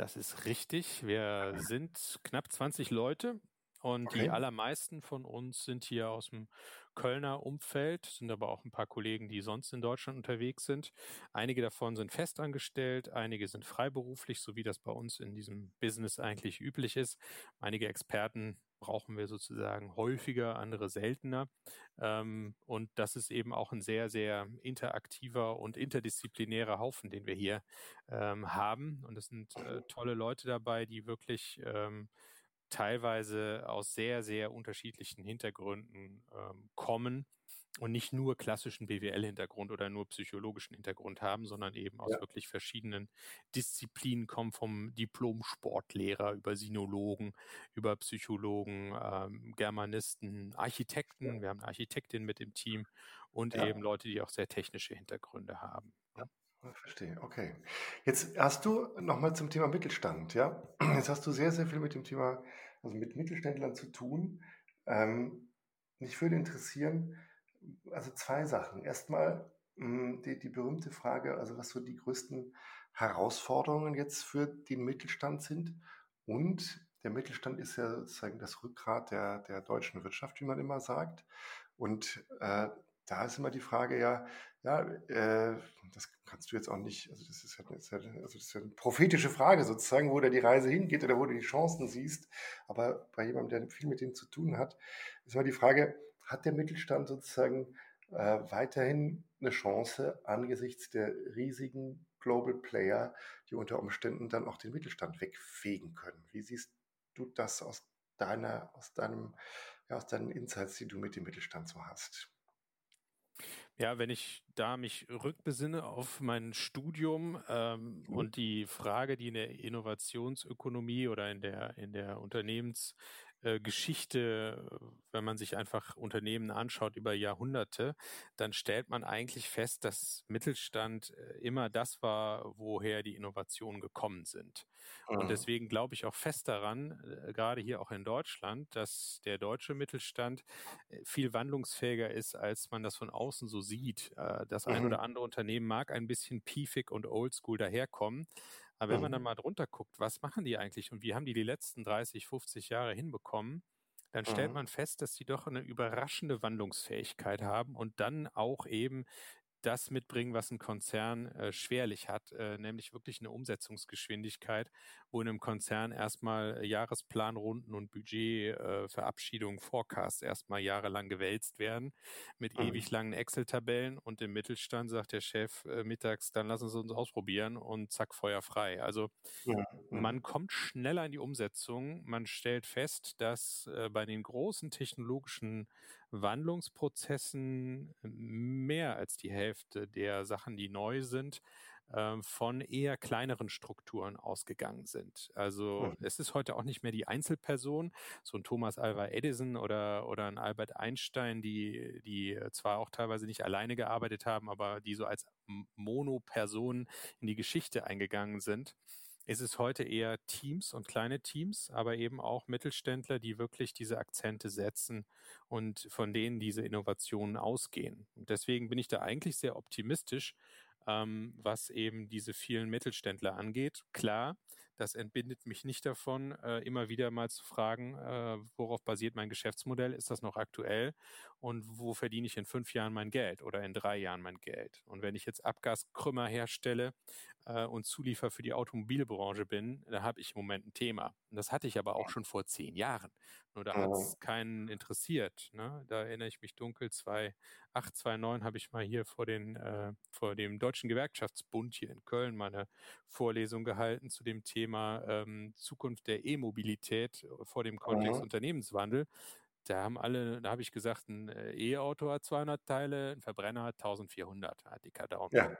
das ist richtig. Wir sind knapp 20 Leute und okay. die allermeisten von uns sind hier aus dem Kölner Umfeld, sind aber auch ein paar Kollegen, die sonst in Deutschland unterwegs sind. Einige davon sind festangestellt, einige sind freiberuflich, so wie das bei uns in diesem Business eigentlich üblich ist. Einige Experten brauchen wir sozusagen häufiger, andere seltener. Ähm, und das ist eben auch ein sehr, sehr interaktiver und interdisziplinärer Haufen, den wir hier ähm, haben. Und es sind äh, tolle Leute dabei, die wirklich ähm, teilweise aus sehr, sehr unterschiedlichen Hintergründen ähm, kommen und nicht nur klassischen BWL-Hintergrund oder nur psychologischen Hintergrund haben, sondern eben aus ja. wirklich verschiedenen Disziplinen kommen, vom Diplom-Sportlehrer über Sinologen, über Psychologen, ähm, Germanisten, Architekten. Ja. Wir haben eine Architektin mit im Team und ja. eben Leute, die auch sehr technische Hintergründe haben. Ja. Verstehe, okay. Jetzt hast du nochmal zum Thema Mittelstand, ja? Jetzt hast du sehr, sehr viel mit dem Thema, also mit Mittelständlern zu tun. Ähm, mich würde interessieren, also zwei Sachen. Erstmal hm, die, die berühmte Frage, also was so die größten Herausforderungen jetzt für den Mittelstand sind. Und der Mittelstand ist ja sozusagen das Rückgrat der, der deutschen Wirtschaft, wie man immer sagt. Und äh, da ist immer die Frage, ja, ja, äh, das kannst du jetzt auch nicht, also das ist ja, das also das ist ja eine prophetische Frage sozusagen, wo da die Reise hingeht oder wo du die Chancen siehst. Aber bei jemandem, der viel mit denen zu tun hat, ist immer die Frage, hat der Mittelstand sozusagen äh, weiterhin eine Chance angesichts der riesigen Global Player, die unter Umständen dann auch den Mittelstand wegfegen können. Wie siehst du das aus deiner, aus deinem, ja, aus deinen Insights, die du mit dem Mittelstand so hast? Ja, wenn ich da mich rückbesinne auf mein Studium ähm, mhm. und die Frage, die in der Innovationsökonomie oder in der in der Unternehmens äh, Geschichte, wenn man sich einfach Unternehmen anschaut über Jahrhunderte, dann stellt man eigentlich fest, dass Mittelstand äh, immer das war, woher die Innovationen gekommen sind. Und deswegen glaube ich auch fest daran, äh, gerade hier auch in Deutschland, dass der deutsche Mittelstand viel wandlungsfähiger ist, als man das von außen so sieht. Das ein mhm. oder andere Unternehmen mag ein bisschen piefig und oldschool daherkommen, aber wenn man dann mhm. mal drunter guckt, was machen die eigentlich und wie haben die die letzten 30, 50 Jahre hinbekommen, dann stellt mhm. man fest, dass sie doch eine überraschende Wandlungsfähigkeit haben und dann auch eben das mitbringen, was ein Konzern äh, schwerlich hat, äh, nämlich wirklich eine Umsetzungsgeschwindigkeit, wo in einem Konzern erstmal Jahresplanrunden und Budgetverabschiedungen, äh, Forecasts erstmal jahrelang gewälzt werden mit mhm. ewig langen Excel-Tabellen und im Mittelstand sagt der Chef äh, mittags, dann lassen Sie uns ausprobieren und zack, Feuer frei. Also ja. man kommt schneller in die Umsetzung. Man stellt fest, dass äh, bei den großen technologischen Wandlungsprozessen mehr als die Hälfte der Sachen, die neu sind, äh, von eher kleineren Strukturen ausgegangen sind. Also mhm. es ist heute auch nicht mehr die Einzelperson, so ein Thomas Alva Edison oder, oder ein Albert Einstein, die, die zwar auch teilweise nicht alleine gearbeitet haben, aber die so als Monopersonen in die Geschichte eingegangen sind ist es heute eher Teams und kleine Teams, aber eben auch Mittelständler, die wirklich diese Akzente setzen und von denen diese Innovationen ausgehen. Und deswegen bin ich da eigentlich sehr optimistisch, ähm, was eben diese vielen Mittelständler angeht. Klar, das entbindet mich nicht davon, äh, immer wieder mal zu fragen, äh, worauf basiert mein Geschäftsmodell? Ist das noch aktuell? Und wo verdiene ich in fünf Jahren mein Geld oder in drei Jahren mein Geld? Und wenn ich jetzt Abgaskrümmer herstelle äh, und Zuliefer für die Automobilbranche bin, da habe ich im Moment ein Thema. Und das hatte ich aber auch schon vor zehn Jahren. Nur da hat es keinen interessiert. Ne? Da erinnere ich mich dunkel, 2008, 2009 habe ich mal hier vor, den, äh, vor dem Deutschen Gewerkschaftsbund hier in Köln meine Vorlesung gehalten zu dem Thema ähm, Zukunft der E-Mobilität vor dem Kontext Unternehmenswandel da haben alle, da habe ich gesagt, ein äh, E-Auto hat 200 Teile, ein Verbrenner hat 1400, hat die Daumen. Ja.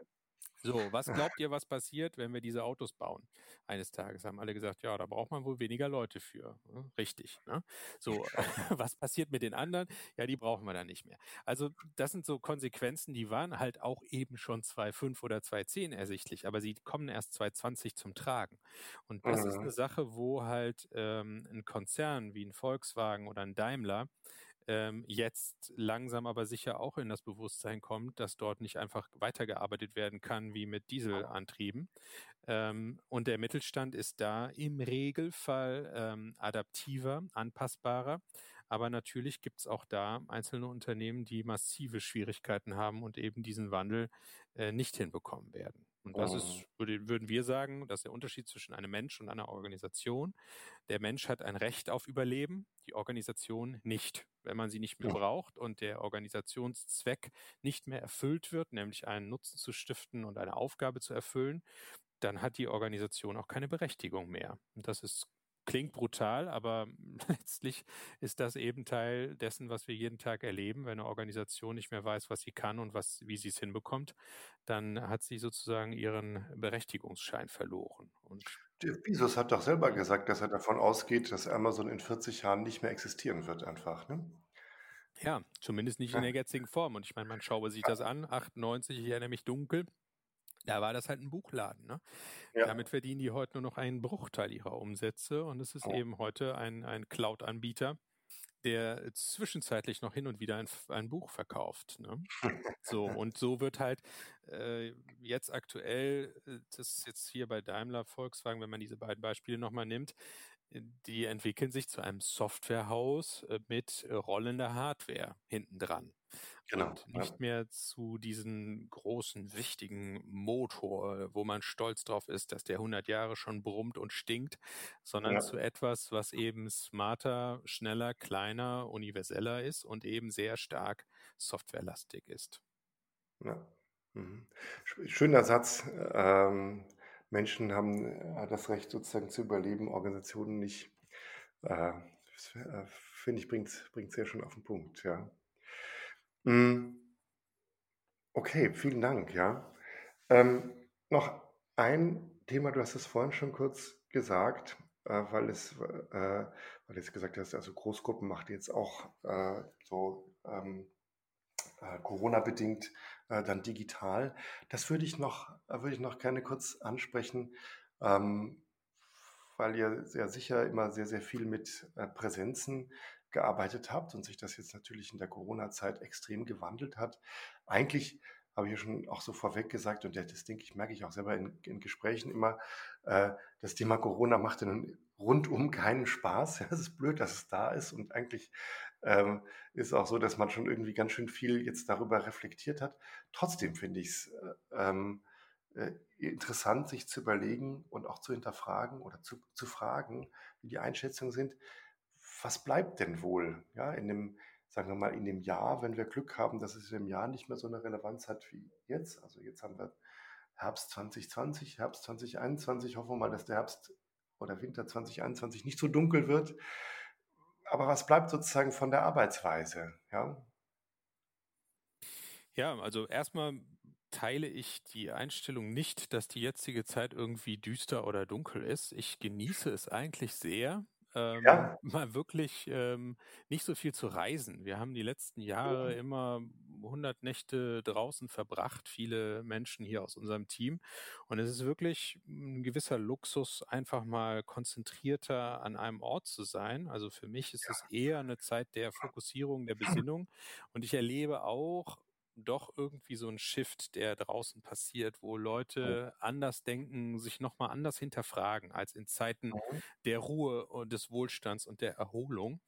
So, was glaubt ihr, was passiert, wenn wir diese Autos bauen? Eines Tages haben alle gesagt, ja, da braucht man wohl weniger Leute für. Ne? Richtig. Ne? So, was passiert mit den anderen? Ja, die brauchen wir dann nicht mehr. Also, das sind so Konsequenzen, die waren halt auch eben schon 2.5 oder 2.10 ersichtlich, aber sie kommen erst 2.20 zum Tragen. Und das mhm. ist eine Sache, wo halt ähm, ein Konzern wie ein Volkswagen oder ein Daimler ähm, jetzt langsam aber sicher auch in das Bewusstsein kommt, dass dort nicht einfach weitergearbeitet werden kann wie mit Dieselantrieben. Ähm, und der Mittelstand ist da im Regelfall ähm, adaptiver, anpassbarer. Aber natürlich gibt es auch da einzelne Unternehmen, die massive Schwierigkeiten haben und eben diesen Wandel äh, nicht hinbekommen werden. Und das ist, oh. würde, würden wir sagen, dass der Unterschied zwischen einem Mensch und einer Organisation. Der Mensch hat ein Recht auf Überleben, die Organisation nicht. Wenn man sie nicht mehr braucht und der Organisationszweck nicht mehr erfüllt wird, nämlich einen Nutzen zu stiften und eine Aufgabe zu erfüllen, dann hat die Organisation auch keine Berechtigung mehr. Und das ist klingt brutal, aber letztlich ist das eben Teil dessen, was wir jeden Tag erleben. Wenn eine Organisation nicht mehr weiß, was sie kann und was, wie sie es hinbekommt, dann hat sie sozusagen ihren Berechtigungsschein verloren. Und Jeff Bezos hat doch selber gesagt, dass er davon ausgeht, dass Amazon in 40 Jahren nicht mehr existieren wird, einfach. Ne? Ja, zumindest nicht in der jetzigen Form. Und ich meine, man schaue sich das an, 98, ich erinnere mich dunkel, da war das halt ein Buchladen. Ne? Ja. Damit verdienen die heute nur noch einen Bruchteil ihrer Umsätze und es ist oh. eben heute ein, ein Cloud-Anbieter, der zwischenzeitlich noch hin und wieder ein, ein Buch verkauft. Ne? So, und so wird halt äh, jetzt aktuell, äh, das ist jetzt hier bei Daimler, Volkswagen, wenn man diese beiden Beispiele nochmal nimmt, die entwickeln sich zu einem Softwarehaus äh, mit rollender Hardware hinten dran. Genau. Und nicht ja. mehr zu diesem großen, wichtigen Motor, wo man stolz drauf ist, dass der 100 Jahre schon brummt und stinkt, sondern ja. zu etwas, was eben smarter, schneller, kleiner, universeller ist und eben sehr stark softwarelastig ist. Ja. Mhm. Schöner Satz. Ähm, Menschen haben äh, das Recht sozusagen zu überleben, Organisationen nicht. Äh, äh Finde ich, bringt es sehr schön auf den Punkt, ja. Hm. Okay, vielen Dank, ja. Ähm, noch ein Thema, du hast es vorhin schon kurz gesagt, äh, weil es, äh, weil du jetzt gesagt hast, also Großgruppen macht jetzt auch so ähm, äh, Corona-bedingt äh, dann digital. Das würde ich noch, äh, würde ich noch gerne kurz ansprechen, ähm, weil ihr sehr sicher immer sehr, sehr viel mit äh, Präsenzen gearbeitet habt und sich das jetzt natürlich in der Corona-Zeit extrem gewandelt hat. Eigentlich habe ich ja schon auch so vorweg gesagt, und das denke ich, merke ich auch selber in, in Gesprächen immer, äh, das Thema Corona macht dann rundum keinen Spaß. Ja, es ist blöd, dass es da ist und eigentlich ähm, ist auch so, dass man schon irgendwie ganz schön viel jetzt darüber reflektiert hat. Trotzdem finde ich es äh, ähm, äh, interessant, sich zu überlegen und auch zu hinterfragen oder zu, zu fragen, wie die Einschätzungen sind was bleibt denn wohl, ja, in dem, sagen wir mal, in dem Jahr, wenn wir Glück haben, dass es im Jahr nicht mehr so eine Relevanz hat wie jetzt. Also jetzt haben wir Herbst 2020, Herbst 2021. Hoffen wir mal, dass der Herbst oder Winter 2021 nicht so dunkel wird. Aber was bleibt sozusagen von der Arbeitsweise? Ja, ja also erstmal teile ich die Einstellung nicht, dass die jetzige Zeit irgendwie düster oder dunkel ist. Ich genieße es eigentlich sehr, ähm, ja. mal wirklich ähm, nicht so viel zu reisen. Wir haben die letzten Jahre immer 100 Nächte draußen verbracht, viele Menschen hier aus unserem Team. Und es ist wirklich ein gewisser Luxus, einfach mal konzentrierter an einem Ort zu sein. Also für mich ist ja. es eher eine Zeit der Fokussierung, der Besinnung. Und ich erlebe auch doch irgendwie so ein Shift, der draußen passiert, wo Leute anders denken, sich nochmal anders hinterfragen als in Zeiten mhm. der Ruhe und des Wohlstands und der Erholung,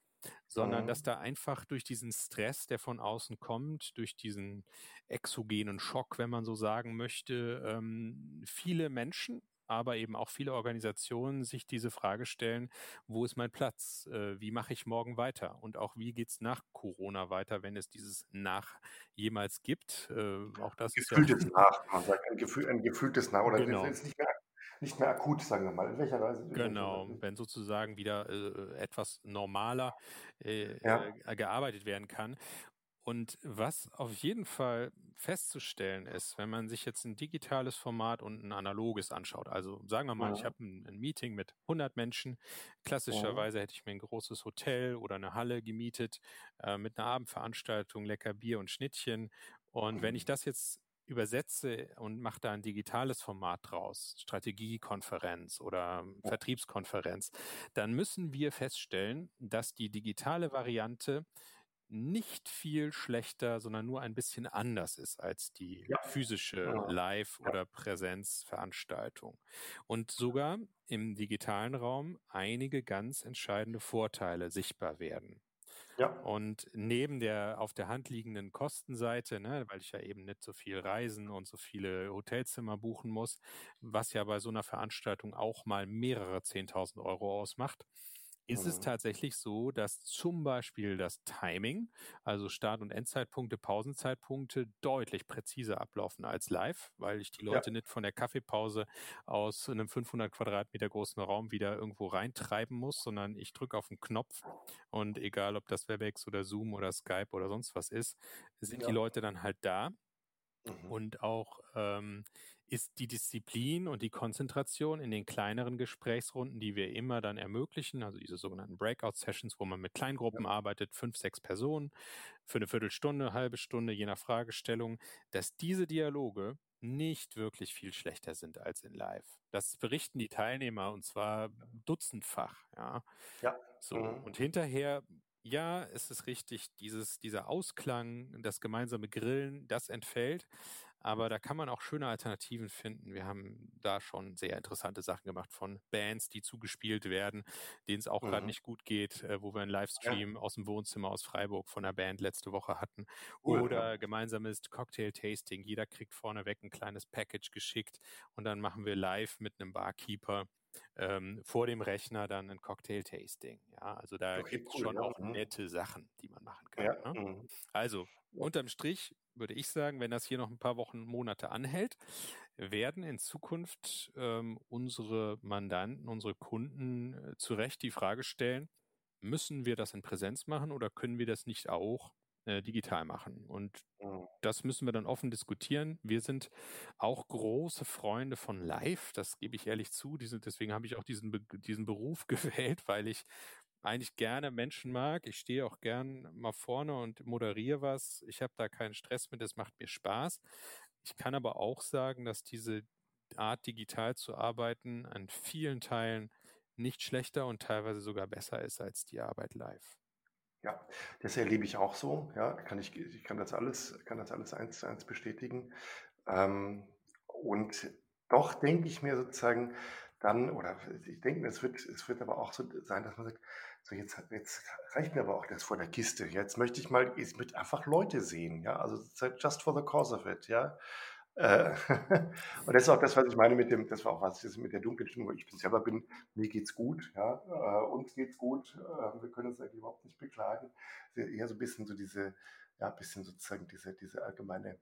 sondern dass mhm. da einfach durch diesen Stress, der von außen kommt, durch diesen exogenen Schock, wenn man so sagen möchte, ähm, viele Menschen aber eben auch viele Organisationen sich diese Frage stellen, wo ist mein Platz? Äh, wie mache ich morgen weiter? Und auch wie geht es nach Corona weiter, wenn es dieses Nach jemals gibt? Äh, auch das gefühltes ja Nach, man sagt ein, Gefühl, ein gefühltes Nach oder genau. ist nicht mehr nicht mehr akut, sagen wir mal. In welcher Weise? Genau, wenn sozusagen wieder äh, etwas normaler äh, ja. äh, gearbeitet werden kann. Und was auf jeden Fall festzustellen ist, wenn man sich jetzt ein digitales Format und ein analoges anschaut, also sagen wir mal, ja. ich habe ein, ein, Meeting mit 100 Menschen, klassischerweise ja. hätte ich mir ein großes Hotel oder eine Halle gemietet äh, mit einer Abendveranstaltung, lecker Bier und Schnittchen. Und mhm. wenn ich mhm. das jetzt übersetze und mache da ein digitales Format draus, Strategiekonferenz oder. Vertriebskonferenz, dann müssen wir feststellen, dass die digitale Variante nicht viel schlechter, sondern nur ein bisschen anders ist als die ja. physische ja. Live- ja. oder Präsenzveranstaltung. Und sogar im digitalen Raum einige ganz entscheidende Vorteile sichtbar werden. Ja. Und neben der auf der Hand liegenden Kostenseite, ne, weil ich ja eben nicht so viel reisen und so viele Hotelzimmer buchen muss, was ja bei so einer Veranstaltung auch mal mehrere 10.000 Euro ausmacht, ist es mhm. tatsächlich so, dass zum Beispiel das Timing, also Start- und Endzeitpunkte, Pausenzeitpunkte deutlich präziser ablaufen als live, weil ich die Leute ja. nicht von der Kaffeepause aus einem 500 Quadratmeter großen Raum wieder irgendwo reintreiben muss, sondern ich drücke auf den Knopf und egal ob das Webex oder Zoom oder Skype oder sonst was ist, sind ja. die Leute dann halt da. Mhm. Und auch ähm, ist die Disziplin und die Konzentration in den kleineren Gesprächsrunden, die wir immer dann ermöglichen, also diese sogenannten Breakout-Sessions, wo man mit Kleingruppen ja. arbeitet, fünf, sechs Personen für eine Viertelstunde, halbe Stunde, je nach Fragestellung, dass diese Dialoge nicht wirklich viel schlechter sind als in Live. Das berichten die Teilnehmer und zwar dutzendfach, ja. Ja. So. Mhm. Und hinterher ja, es ist richtig, dieses, dieser Ausklang, das gemeinsame Grillen, das entfällt. Aber da kann man auch schöne Alternativen finden. Wir haben da schon sehr interessante Sachen gemacht von Bands, die zugespielt werden, denen es auch mhm. gerade nicht gut geht, äh, wo wir einen Livestream ja. aus dem Wohnzimmer aus Freiburg von der Band letzte Woche hatten. Oder ja. gemeinsames Cocktail-Tasting. Jeder kriegt vorneweg ein kleines Package geschickt und dann machen wir live mit einem Barkeeper ähm, vor dem Rechner dann ein Cocktail-Tasting. Ja, also da okay, gibt es cool, schon ja. auch mhm. nette Sachen, die man machen kann. Ja, ne? Mhm. Also unterm Strich würde ich sagen, wenn das hier noch ein paar Wochen, Monate anhält, werden in Zukunft ähm, unsere Mandanten, unsere Kunden äh, zu Recht die Frage stellen, müssen wir das in Präsenz machen oder können wir das nicht auch äh, digital machen? Und mhm. das müssen wir dann offen diskutieren. Wir sind auch große Freunde von Live, das gebe ich ehrlich zu. Diese, deswegen habe ich auch diesen, diesen Beruf gewählt, weil ich eigentlich gerne Menschen mag. Ich stehe auch gern mal vorne und moderiere was. Ich habe da keinen Stress mit, es macht mir Spaß. Ich kann aber auch sagen, dass diese Art, digital zu arbeiten, an vielen Teilen nicht schlechter und teilweise sogar besser ist als die Arbeit live. Ja, das erlebe ich auch so. Ja, kann ich, ich kann das alles, kann das alles eins zu eins bestätigen. Ähm, und doch denke ich mir sozusagen dann, oder ich denke, es wird, es wird aber auch so sein, dass man sagt, so, jetzt, jetzt reicht mir aber auch das vor der Kiste. Jetzt möchte ich mal ich möchte einfach Leute sehen, ja. Also just for the cause of it, ja. Äh, und das ist auch das, was ich meine mit dem, das war auch was, das mit der dunklen Stimmung. Ich bin selber bin, mir geht's gut, ja, äh, uns geht's gut, äh, wir können uns eigentlich überhaupt nicht beklagen. Eher so ein bisschen so diese, ja, ein bisschen sozusagen diese, diese allgemeine,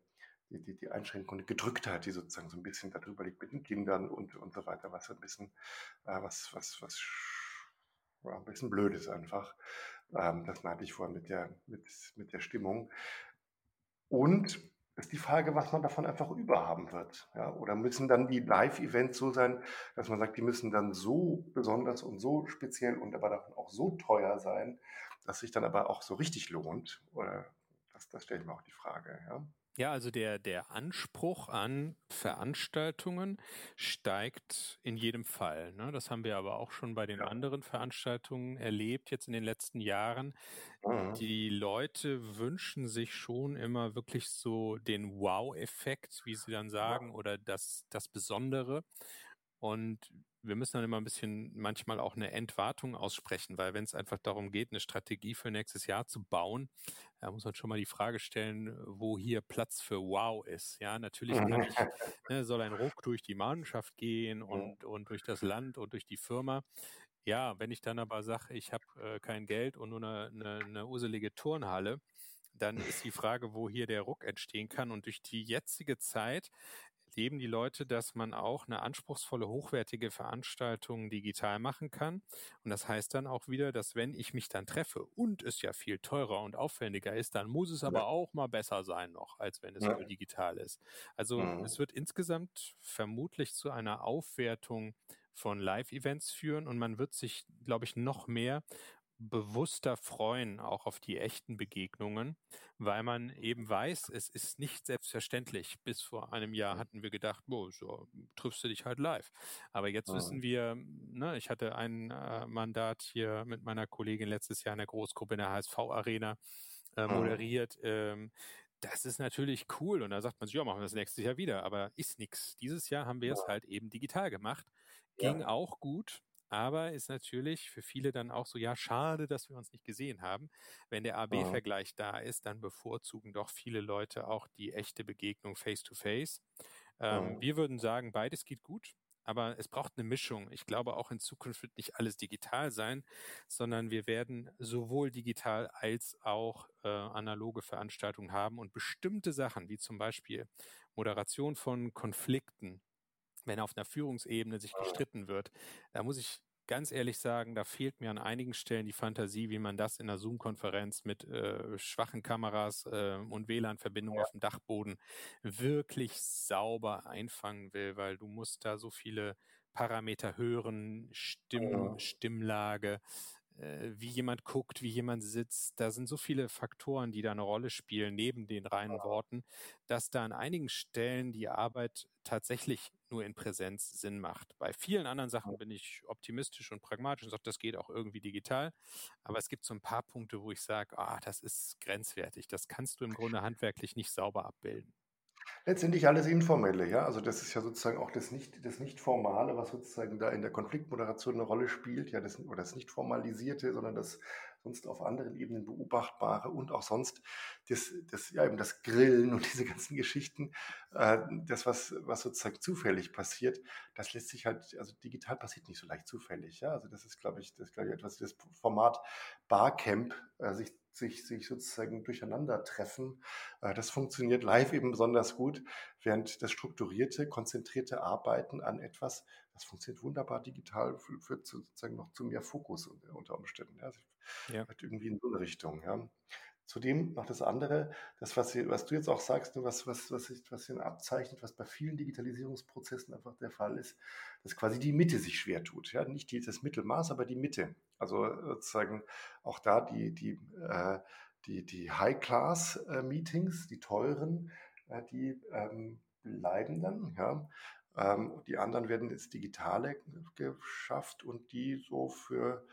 die, die, die Einschränkung, die Gedrücktheit, die sozusagen so ein bisschen darüber liegt mit den Kindern und, und so weiter, was ein bisschen, was, was, was war ein bisschen blöd ist einfach. Ähm, das meinte ich vorhin mit der, mit, mit der Stimmung. Und ist die Frage, was man davon einfach überhaben wird. Ja? Oder müssen dann die Live-Events so sein, dass man sagt, die müssen dann so besonders und so speziell und aber davon auch so teuer sein, dass sich dann aber auch so richtig lohnt? Oder das, das stelle ich mir auch die Frage. Ja? Ja, also der, der Anspruch an Veranstaltungen steigt in jedem Fall. Ne? Das haben wir aber auch schon bei den ja. anderen Veranstaltungen erlebt, jetzt in den letzten Jahren. Mhm. Die Leute wünschen sich schon immer wirklich so den Wow-Effekt, wie sie dann sagen, ja. oder das, das Besondere. Und wir müssen dann immer ein bisschen manchmal auch eine Entwartung aussprechen, weil wenn es einfach darum geht, eine Strategie für nächstes Jahr zu bauen, da muss man schon mal die Frage stellen, wo hier Platz für Wow ist. Ja, natürlich kann ich, ne, soll ein Ruck durch die Mannschaft gehen und, und durch das Land und durch die Firma. Ja, wenn ich dann aber sage, ich habe äh, kein Geld und nur eine, eine, eine uselige Turnhalle, dann ist die Frage, wo hier der Ruck entstehen kann. Und durch die jetzige Zeit leben die Leute, dass man auch eine anspruchsvolle, hochwertige Veranstaltung digital machen kann. Und das heißt dann auch wieder, dass wenn ich mich dann treffe und es ja viel teurer und aufwendiger ist, dann muss es ja. aber auch mal besser sein noch, als wenn es ja. digital ist. Also mhm. es wird insgesamt vermutlich zu einer Aufwertung von Live-Events führen und man wird sich, glaube ich, noch mehr bewusster freuen, auch auf die echten Begegnungen, weil man eben weiß, es ist nicht selbstverständlich. Bis vor einem Jahr hatten wir gedacht, boah, so triffst du dich halt live. Aber jetzt ja. wissen wir, ne, ich hatte ein äh, Mandat hier mit meiner Kollegin letztes Jahr in der Großgruppe in der HSV-Arena äh, moderiert. Ähm, das ist natürlich cool und da sagt man sich, ja, machen wir das nächstes Jahr wieder, aber ist nix. Dieses Jahr haben wir es halt eben digital gemacht. Ging ja. auch gut, aber ist natürlich für viele dann auch so, ja, schade, dass wir uns nicht gesehen haben. Wenn der AB-Vergleich da ist, dann bevorzugen doch viele Leute auch die echte Begegnung face-to-face. Ähm, wir würden sagen, beides geht gut. Aber es braucht eine Mischung. Ich glaube, auch in Zukunft wird nicht alles digital sein, sondern wir werden sowohl digital als auch äh, analoge Veranstaltungen haben und bestimmte Sachen, wie zum Beispiel Moderation von Konflikten, wenn auf einer Führungsebene sich gestritten wird, da muss ich ganz ehrlich sagen, da fehlt mir an einigen Stellen die Fantasie, wie man das in einer Zoom-Konferenz mit äh, schwachen Kameras äh, und WLAN-Verbindung ja. auf dem Dachboden wirklich sauber einfangen will, weil du musst da so viele Parameter hören, Stimm, Stimmlage, äh, wie jemand guckt, wie jemand sitzt. Da sind so viele Faktoren, die da eine Rolle spielen, neben den reinen Worten, dass da an einigen Stellen die Arbeit tatsächlich nur in Präsenz Sinn macht. Bei vielen anderen Sachen bin ich optimistisch und pragmatisch und sage, das geht auch irgendwie digital. Aber es gibt so ein paar Punkte, wo ich sage, ah, das ist grenzwertig. Das kannst du im Grunde handwerklich nicht sauber abbilden. Letztendlich alles Informelle, ja. Also das ist ja sozusagen auch das nicht, das nicht Formale, was sozusagen da in der Konfliktmoderation eine Rolle spielt, ja, das, oder das nicht Formalisierte, sondern das sonst auf anderen Ebenen beobachtbare und auch sonst das, das ja eben das Grillen und diese ganzen Geschichten, äh, das, was, was sozusagen zufällig passiert, das lässt sich halt, also digital passiert nicht so leicht zufällig, ja. Also das ist, glaube ich, das glaube ich etwas, das Format Barcamp äh, sich sich, sich sozusagen durcheinander treffen. Äh, das funktioniert live eben besonders gut, während das strukturierte, konzentrierte Arbeiten an etwas, das funktioniert wunderbar digital, führt sozusagen noch zu mehr Fokus unter Umständen. Ja. ja. Irgendwie in so eine Richtung. Ja. Zudem noch das andere, das, was, was du jetzt auch sagst, ne, was, was, was, sich, was sich abzeichnet, was bei vielen Digitalisierungsprozessen einfach der Fall ist, dass quasi die Mitte sich schwer tut. Ja? Nicht das Mittelmaß, aber die Mitte. Also sozusagen auch da die, die, äh, die, die High-Class-Meetings, die teuren, äh, die ähm, bleiben dann. Ja? Ähm, die anderen werden ins Digitale geschafft und die so für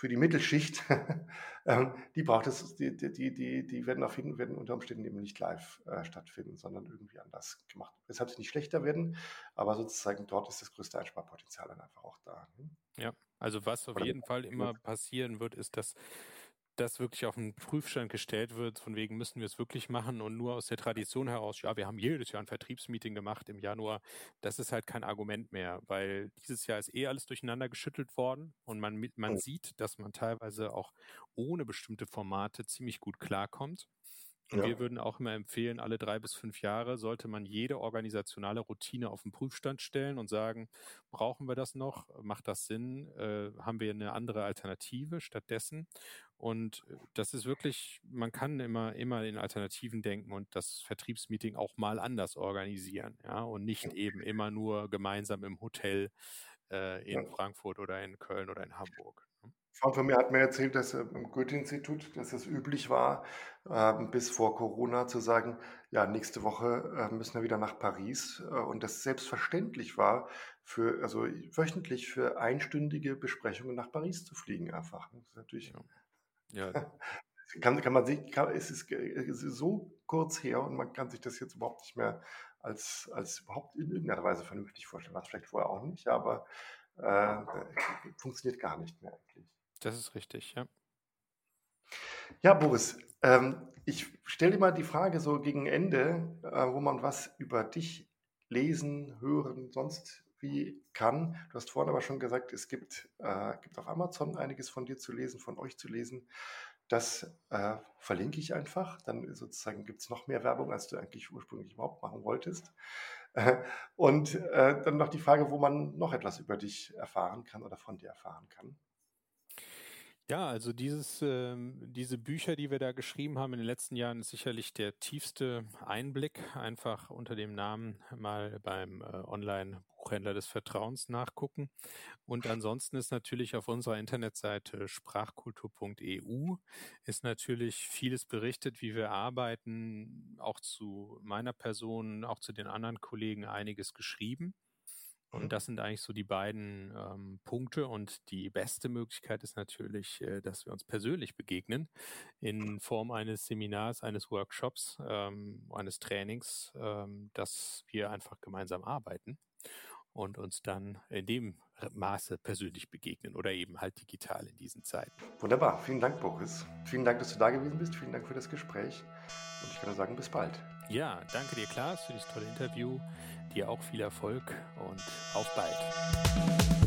für die Mittelschicht, ähm, die braucht es, die, die, die, die werden, auf jeden, werden unter Umständen eben nicht live äh, stattfinden, sondern irgendwie anders gemacht. Weshalb sie nicht schlechter werden, aber sozusagen dort ist das größte Einsparpotenzial dann einfach auch da. Ne? Ja, also was auf jeden Fall immer passieren wird, ist, dass das wirklich auf den Prüfstand gestellt wird, von wegen müssen wir es wirklich machen und nur aus der Tradition heraus, ja, wir haben jedes Jahr ein Vertriebsmeeting gemacht im Januar, das ist halt kein Argument mehr, weil dieses Jahr ist eh alles durcheinander geschüttelt worden und man, man sieht, dass man teilweise auch ohne bestimmte Formate ziemlich gut klarkommt. Ja. Wir würden auch immer empfehlen, alle drei bis fünf Jahre sollte man jede organisationale Routine auf den Prüfstand stellen und sagen, brauchen wir das noch? Macht das Sinn? Äh, haben wir eine andere Alternative stattdessen? Und äh, das ist wirklich, man kann immer, immer in Alternativen denken und das Vertriebsmeeting auch mal anders organisieren, ja, und nicht eben immer nur gemeinsam im Hotel äh, in ja. Frankfurt oder in Köln oder in Hamburg. Freund von mir hat mir erzählt, dass im Goethe-Institut, dass es üblich war, äh, bis vor Corona zu sagen, ja, nächste Woche äh, müssen wir wieder nach Paris. Äh, und das selbstverständlich war, für, also wöchentlich für einstündige Besprechungen nach Paris zu fliegen einfach. Das ist natürlich. Ja. ja. kann, kann man sich, kann, es, ist, es ist so kurz her und man kann sich das jetzt überhaupt nicht mehr als, als überhaupt in irgendeiner Weise vernünftig vorstellen. Was vielleicht vorher auch nicht, aber äh, funktioniert gar nicht mehr eigentlich. Das ist richtig, ja. Ja, Boris, ähm, ich stelle dir mal die Frage so gegen Ende, äh, wo man was über dich lesen, hören, sonst wie kann. Du hast vorhin aber schon gesagt, es gibt, äh, gibt auf Amazon einiges von dir zu lesen, von euch zu lesen. Das äh, verlinke ich einfach. Dann sozusagen gibt es noch mehr Werbung, als du eigentlich ursprünglich überhaupt machen wolltest. und äh, dann noch die Frage, wo man noch etwas über dich erfahren kann oder von dir erfahren kann. Ja, also dieses, ähm, diese Bücher, die wir da geschrieben haben in den letzten Jahren, ist sicherlich der tiefste Einblick, einfach unter dem Namen mal beim äh, Online-Buchhändler des Vertrauens nachgucken. Und ansonsten ist natürlich auf unserer Internetseite sprachkultur.eu ist natürlich vieles berichtet, wie wir arbeiten, auch zu meiner Person, auch zu den anderen Kollegen einiges geschrieben. Und mhm. das sind eigentlich so die beiden ähm, Punkte. Und die beste Möglichkeit ist natürlich, äh, dass wir uns persönlich begegnen in Form eines Seminars, eines Workshops, ähm, eines Trainings, ähm, dass wir einfach gemeinsam arbeiten und uns dann in dem Maße persönlich begegnen oder eben halt digital in diesen Zeiten. Wunderbar. Vielen Dank, Boris. Vielen Dank, dass du da gewesen bist. Vielen Dank für das Gespräch. Und ich kann nur sagen, bis bald. Ja, danke dir, Klaas, für dieses tolle Interview. Dir auch viel Erfolg und auf bald.